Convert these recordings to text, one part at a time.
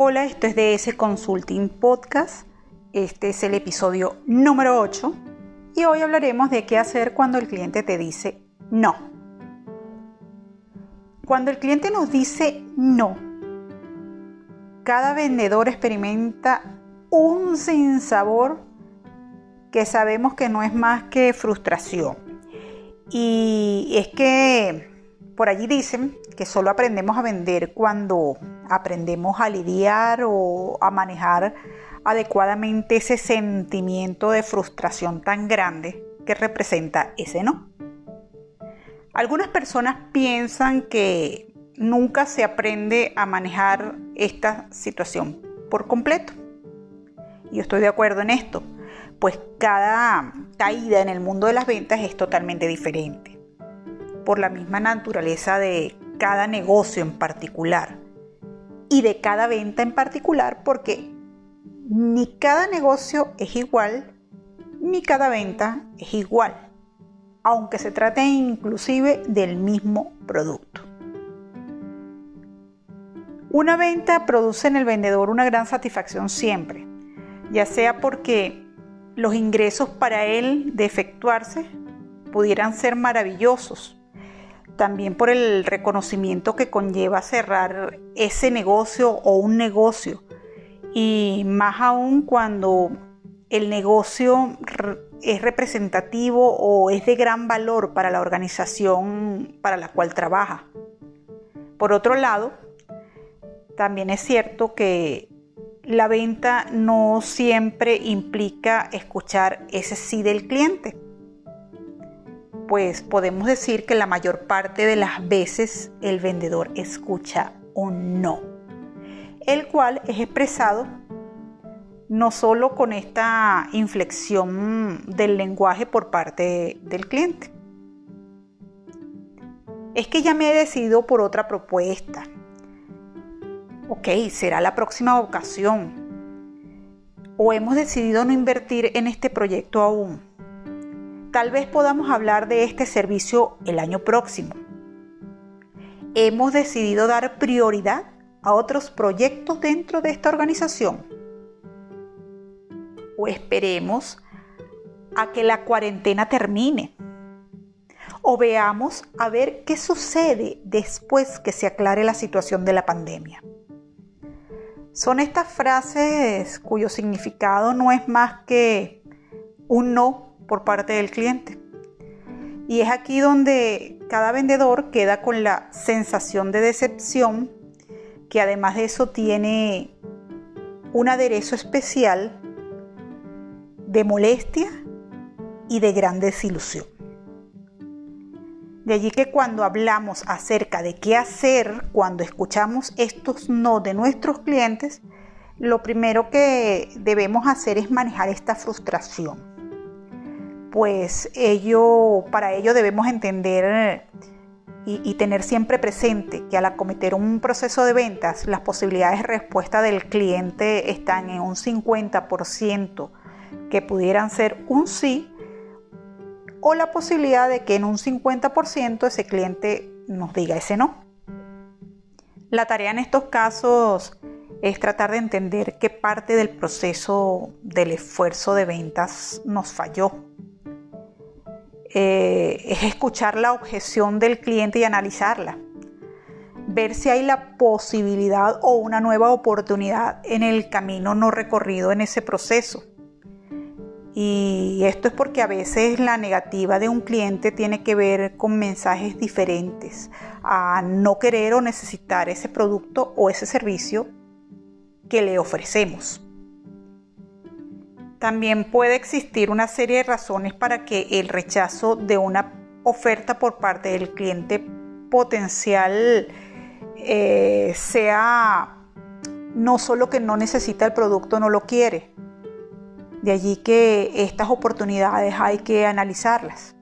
Hola, esto es DS Consulting Podcast. Este es el episodio número 8 y hoy hablaremos de qué hacer cuando el cliente te dice no. Cuando el cliente nos dice no, cada vendedor experimenta un sinsabor que sabemos que no es más que frustración. Y es que por allí dicen que solo aprendemos a vender cuando aprendemos a lidiar o a manejar adecuadamente ese sentimiento de frustración tan grande que representa ese no. Algunas personas piensan que nunca se aprende a manejar esta situación por completo. Y yo estoy de acuerdo en esto, pues cada caída en el mundo de las ventas es totalmente diferente. Por la misma naturaleza de cada negocio en particular y de cada venta en particular porque ni cada negocio es igual ni cada venta es igual, aunque se trate inclusive del mismo producto. Una venta produce en el vendedor una gran satisfacción siempre, ya sea porque los ingresos para él de efectuarse pudieran ser maravillosos también por el reconocimiento que conlleva cerrar ese negocio o un negocio. Y más aún cuando el negocio es representativo o es de gran valor para la organización para la cual trabaja. Por otro lado, también es cierto que la venta no siempre implica escuchar ese sí del cliente pues podemos decir que la mayor parte de las veces el vendedor escucha un no, el cual es expresado no solo con esta inflexión del lenguaje por parte del cliente. Es que ya me he decidido por otra propuesta. Ok, será la próxima ocasión. O hemos decidido no invertir en este proyecto aún Tal vez podamos hablar de este servicio el año próximo. Hemos decidido dar prioridad a otros proyectos dentro de esta organización. O esperemos a que la cuarentena termine. O veamos a ver qué sucede después que se aclare la situación de la pandemia. Son estas frases cuyo significado no es más que un no por parte del cliente. Y es aquí donde cada vendedor queda con la sensación de decepción, que además de eso tiene un aderezo especial de molestia y de gran desilusión. De allí que cuando hablamos acerca de qué hacer cuando escuchamos estos no de nuestros clientes, lo primero que debemos hacer es manejar esta frustración pues ello, para ello debemos entender y, y, tener siempre presente que al acometer un proceso de ventas, las posibilidades de respuesta del cliente están en un 50%, que pudieran ser un sí, o la posibilidad de que en un 50% ese cliente nos diga ese no. La tarea en estos casos es tratar de entender qué parte del proceso del esfuerzo de ventas nos falló eh, es escuchar la objeción del cliente y analizarla. Ver si hay la posibilidad o una nueva oportunidad en el camino no recorrido en ese proceso. Y esto es porque a veces la negativa de un cliente tiene que ver con mensajes diferentes a no querer o necesitar ese producto o ese servicio que le ofrecemos. También puede existir una serie de razones para que el rechazo de una oferta por parte del cliente potencial eh, sea no solo que no necesita el producto, no lo quiere. De allí que estas oportunidades hay que analizarlas.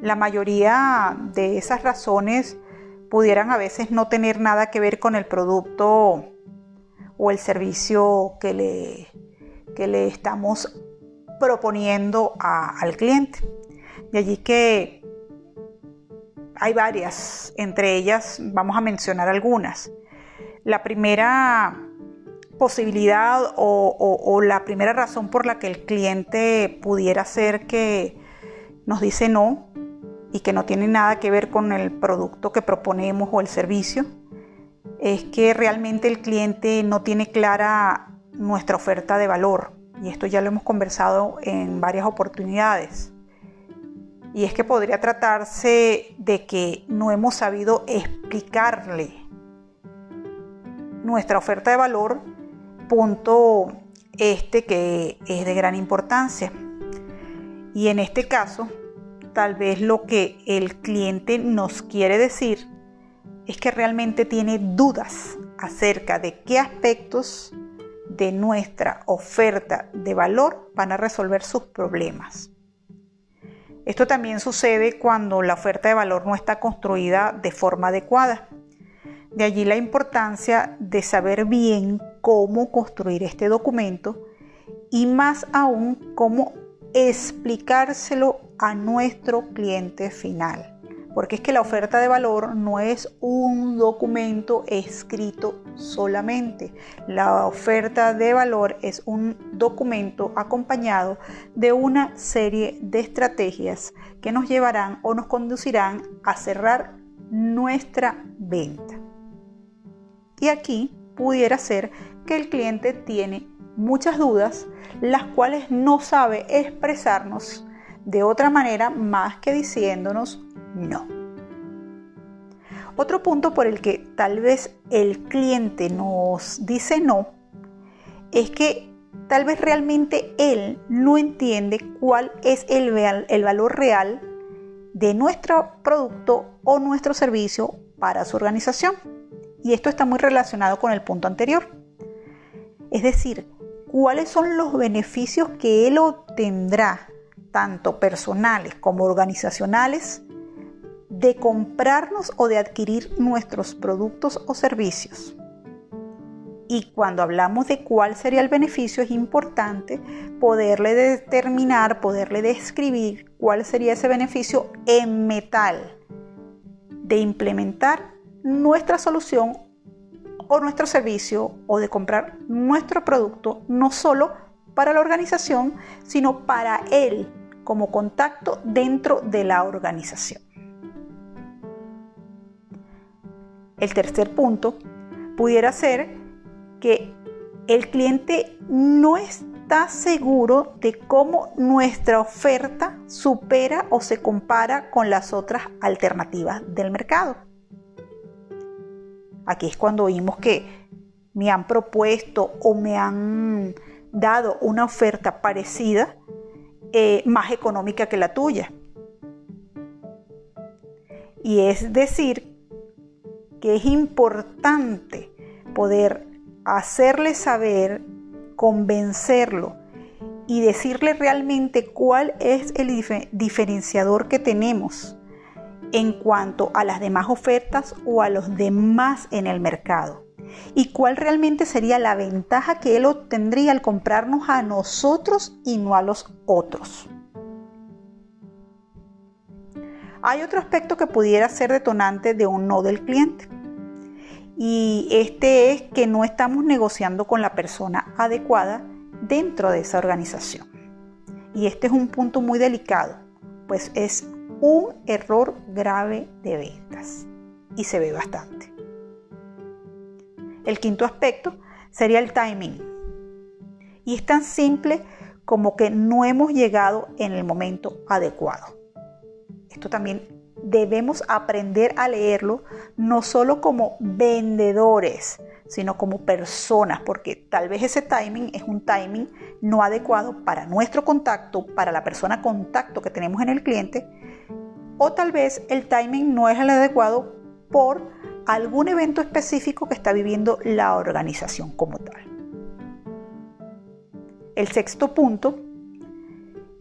La mayoría de esas razones pudieran a veces no tener nada que ver con el producto o el servicio que le que le estamos proponiendo al cliente. De allí que hay varias, entre ellas vamos a mencionar algunas. La primera posibilidad o, la primera razón por la que el cliente pudiera ser que nos dice no y que no tiene nada que ver con el producto que proponemos o el servicio, es que realmente el cliente no tiene clara nuestra oferta de valor. Y esto ya lo hemos conversado en varias oportunidades. Y es que podría tratarse de que no hemos sabido explicarle nuestra oferta de valor, punto este que es de gran importancia. Y en este caso, tal vez lo que el cliente nos quiere decir es que realmente tiene dudas acerca de qué aspectos de nuestra oferta de valor van a resolver sus problemas. Esto también sucede cuando la oferta de valor no está construida de forma adecuada. De allí la importancia de saber bien cómo construir este documento y más aún cómo explicárselo a nuestro cliente final porque es que la oferta de valor no es un documento escrito solamente. La oferta de valor es un documento acompañado de una serie de estrategias que nos llevarán o nos conducirán a cerrar nuestra venta. Y aquí pudiera ser que el cliente tiene muchas dudas, las cuales no sabe expresarnos de otra manera más que diciéndonos no. Otro punto por el que tal vez el cliente nos dice no es que tal vez realmente él no entiende cuál es el, valor real de nuestro producto o nuestro servicio para su organización. Y esto está muy relacionado con el punto anterior. Es decir, cuáles son los beneficios que él obtendrá, tanto personales como organizacionales, de comprarnos o de adquirir nuestros productos o servicios. Y cuando hablamos de cuál sería el beneficio, es importante poderle determinar, poderle describir cuál sería ese beneficio en metal de implementar nuestra solución o nuestro servicio o de comprar nuestro producto, no solo para la organización, sino para él como contacto dentro de la organización. El tercer punto pudiera ser que el cliente no está seguro de cómo nuestra oferta supera o se compara con las otras alternativas del mercado. Aquí es cuando oímos que me han propuesto o me han dado una oferta parecida eh, más económica que la tuya. Y es decir que es importante poder hacerle saber, convencerlo y decirle realmente cuál es el diferenciador que tenemos en cuanto a las demás ofertas o a los demás en el mercado y cuál realmente sería la ventaja que él obtendría al comprarnos a nosotros y no a los otros. Hay otro aspecto que pudiera ser detonante de un no del cliente. Y este es que no estamos negociando con la persona adecuada dentro de esa organización. Y este es un punto muy delicado, pues es un error grave de ventas y se ve bastante. El quinto aspecto sería el timing. Y es tan simple como que no hemos llegado en el momento adecuado. Esto también debemos aprender a leerlo no solo como vendedores, sino como personas, porque tal vez ese timing es un timing no adecuado para nuestro contacto, para la persona contacto que tenemos en el cliente, o tal vez el timing no es el adecuado por algún evento específico que está viviendo la organización como tal. El sexto punto,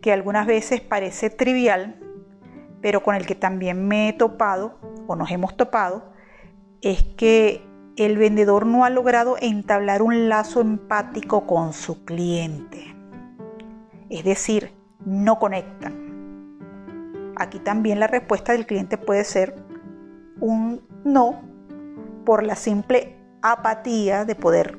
que algunas veces parece trivial, pero con el que también me he topado o nos hemos topado, es que el vendedor no ha logrado entablar un lazo empático con su cliente. Es decir, no conectan. Aquí también la respuesta del cliente puede ser un no por la simple apatía de poder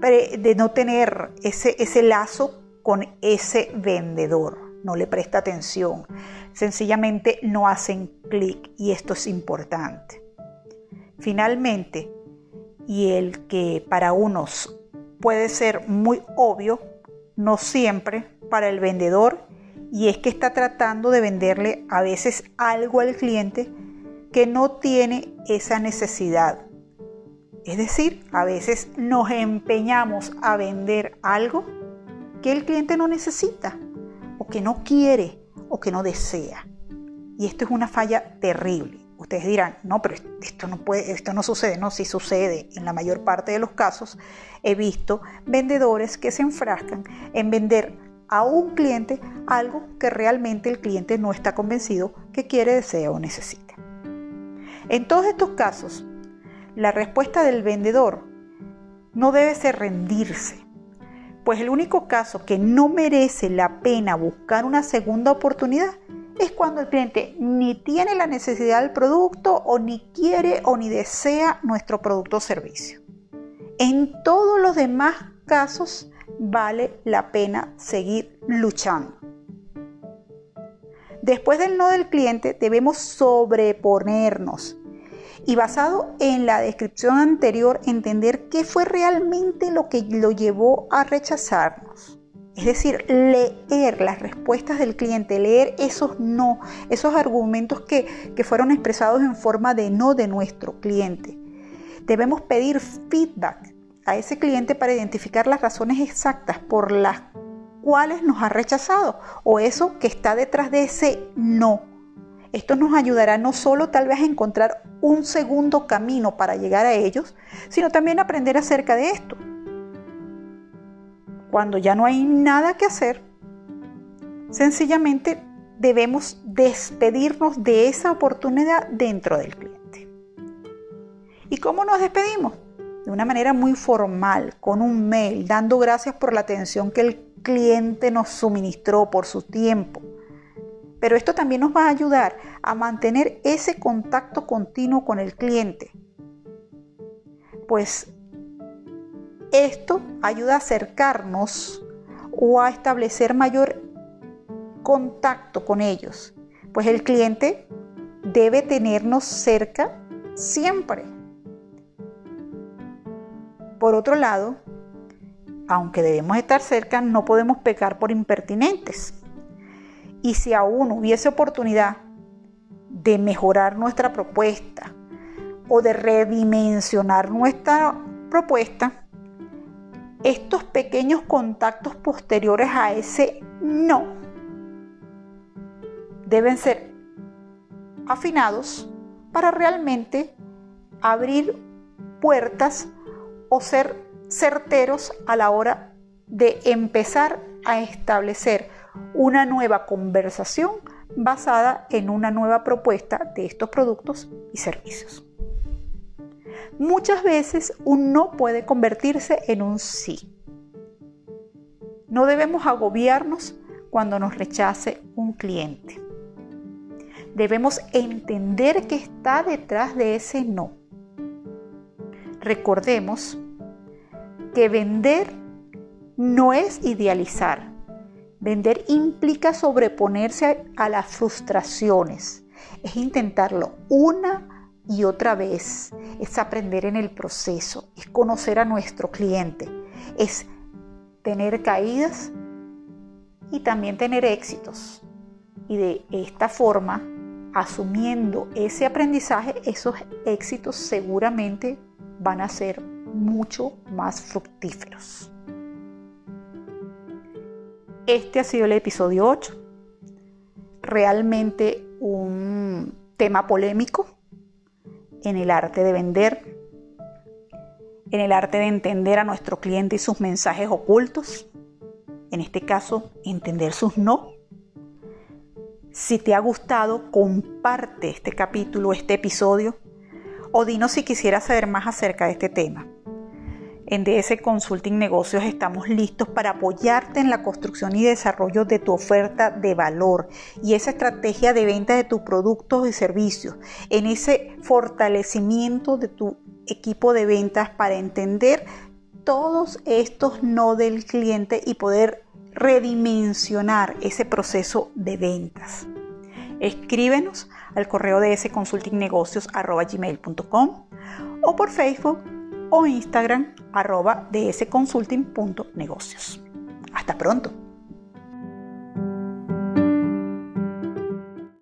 de no tener ese, ese lazo con ese vendedor, no le presta atención, sencillamente no hacen clic y esto es importante. Finalmente, y el que para unos puede ser muy obvio, no siempre para el vendedor, y es que está tratando de venderle a veces algo al cliente que no tiene esa necesidad. Es decir, a veces nos empeñamos a vender algo que el cliente no necesita que no quiere o que no desea. Y esto es una falla terrible. Ustedes dirán, no, pero esto no puede, esto no sucede, no, sí sucede. En la mayor parte de los casos he visto vendedores que se enfrascan en vender a un cliente algo que realmente el cliente no está convencido que quiere, desea o necesita. En todos estos casos, la respuesta del vendedor no debe ser rendirse, pues el único caso que no merece la pena buscar una segunda oportunidad es cuando el cliente ni tiene la necesidad del producto o ni quiere o ni desea nuestro producto o servicio. En todos los demás casos vale la pena seguir luchando. Después del no del cliente debemos sobreponernos y basado en la descripción anterior entender qué fue realmente lo que lo llevó a rechazarnos. Es decir, leer las respuestas del cliente, leer esos no, esos argumentos que, que fueron expresados en forma de no de nuestro cliente. Debemos pedir feedback a ese cliente para identificar las razones exactas por las cuales nos ha rechazado o eso que está detrás de ese no. Esto nos ayudará no solo tal vez a encontrar un segundo camino para llegar a ellos, sino también aprender acerca de esto cuando ya no hay nada que hacer, sencillamente debemos despedirnos de esa oportunidad dentro del cliente. ¿Y cómo nos despedimos? De una manera muy formal, con un mail, dando gracias por la atención que el cliente nos suministró, por su tiempo. Pero esto también nos va a ayudar a mantener ese contacto continuo con el cliente. Pues esto ayuda a acercarnos o a establecer mayor contacto con ellos, pues el cliente debe tenernos cerca siempre. Por otro lado, aunque debemos estar cerca, no podemos pecar por impertinentes. Y si aún hubiese oportunidad de mejorar nuestra propuesta o de redimensionar nuestra propuesta, estos pequeños contactos posteriores a ese no deben ser afinados para realmente abrir puertas o ser certeros a la hora de empezar a establecer una nueva conversación basada en una nueva propuesta de estos productos y servicios. Muchas veces un no puede convertirse en un sí. No debemos agobiarnos cuando nos rechace un cliente. Debemos entender que está detrás de ese no. Recordemos que vender no es idealizar. Vender implica sobreponerse a las frustraciones. Es intentarlo una y otra vez. Es aprender en el proceso, es conocer a nuestro cliente, es tener caídas y también tener éxitos. Y de esta forma, asumiendo ese aprendizaje, esos éxitos seguramente van a ser mucho más fructíferos. Este ha sido el episodio 8. Realmente un tema polémico, en el arte de vender, en el arte de entender a nuestro cliente y sus mensajes ocultos, en este caso, entender sus no. Si te ha gustado, comparte este capítulo, este episodio, o dinos si quisieras saber más acerca de este tema. En DS Consulting Negocios estamos listos para apoyarte en la construcción y desarrollo de tu oferta de valor y esa estrategia de venta de tus productos y servicios, en ese fortalecimiento de tu equipo de ventas para entender todos estos no del cliente y poder redimensionar ese proceso de ventas. Escríbenos al correo de sconsultingnegocios.com o por Facebook o Instagram arroba dsconsulting.negocios. Hasta pronto.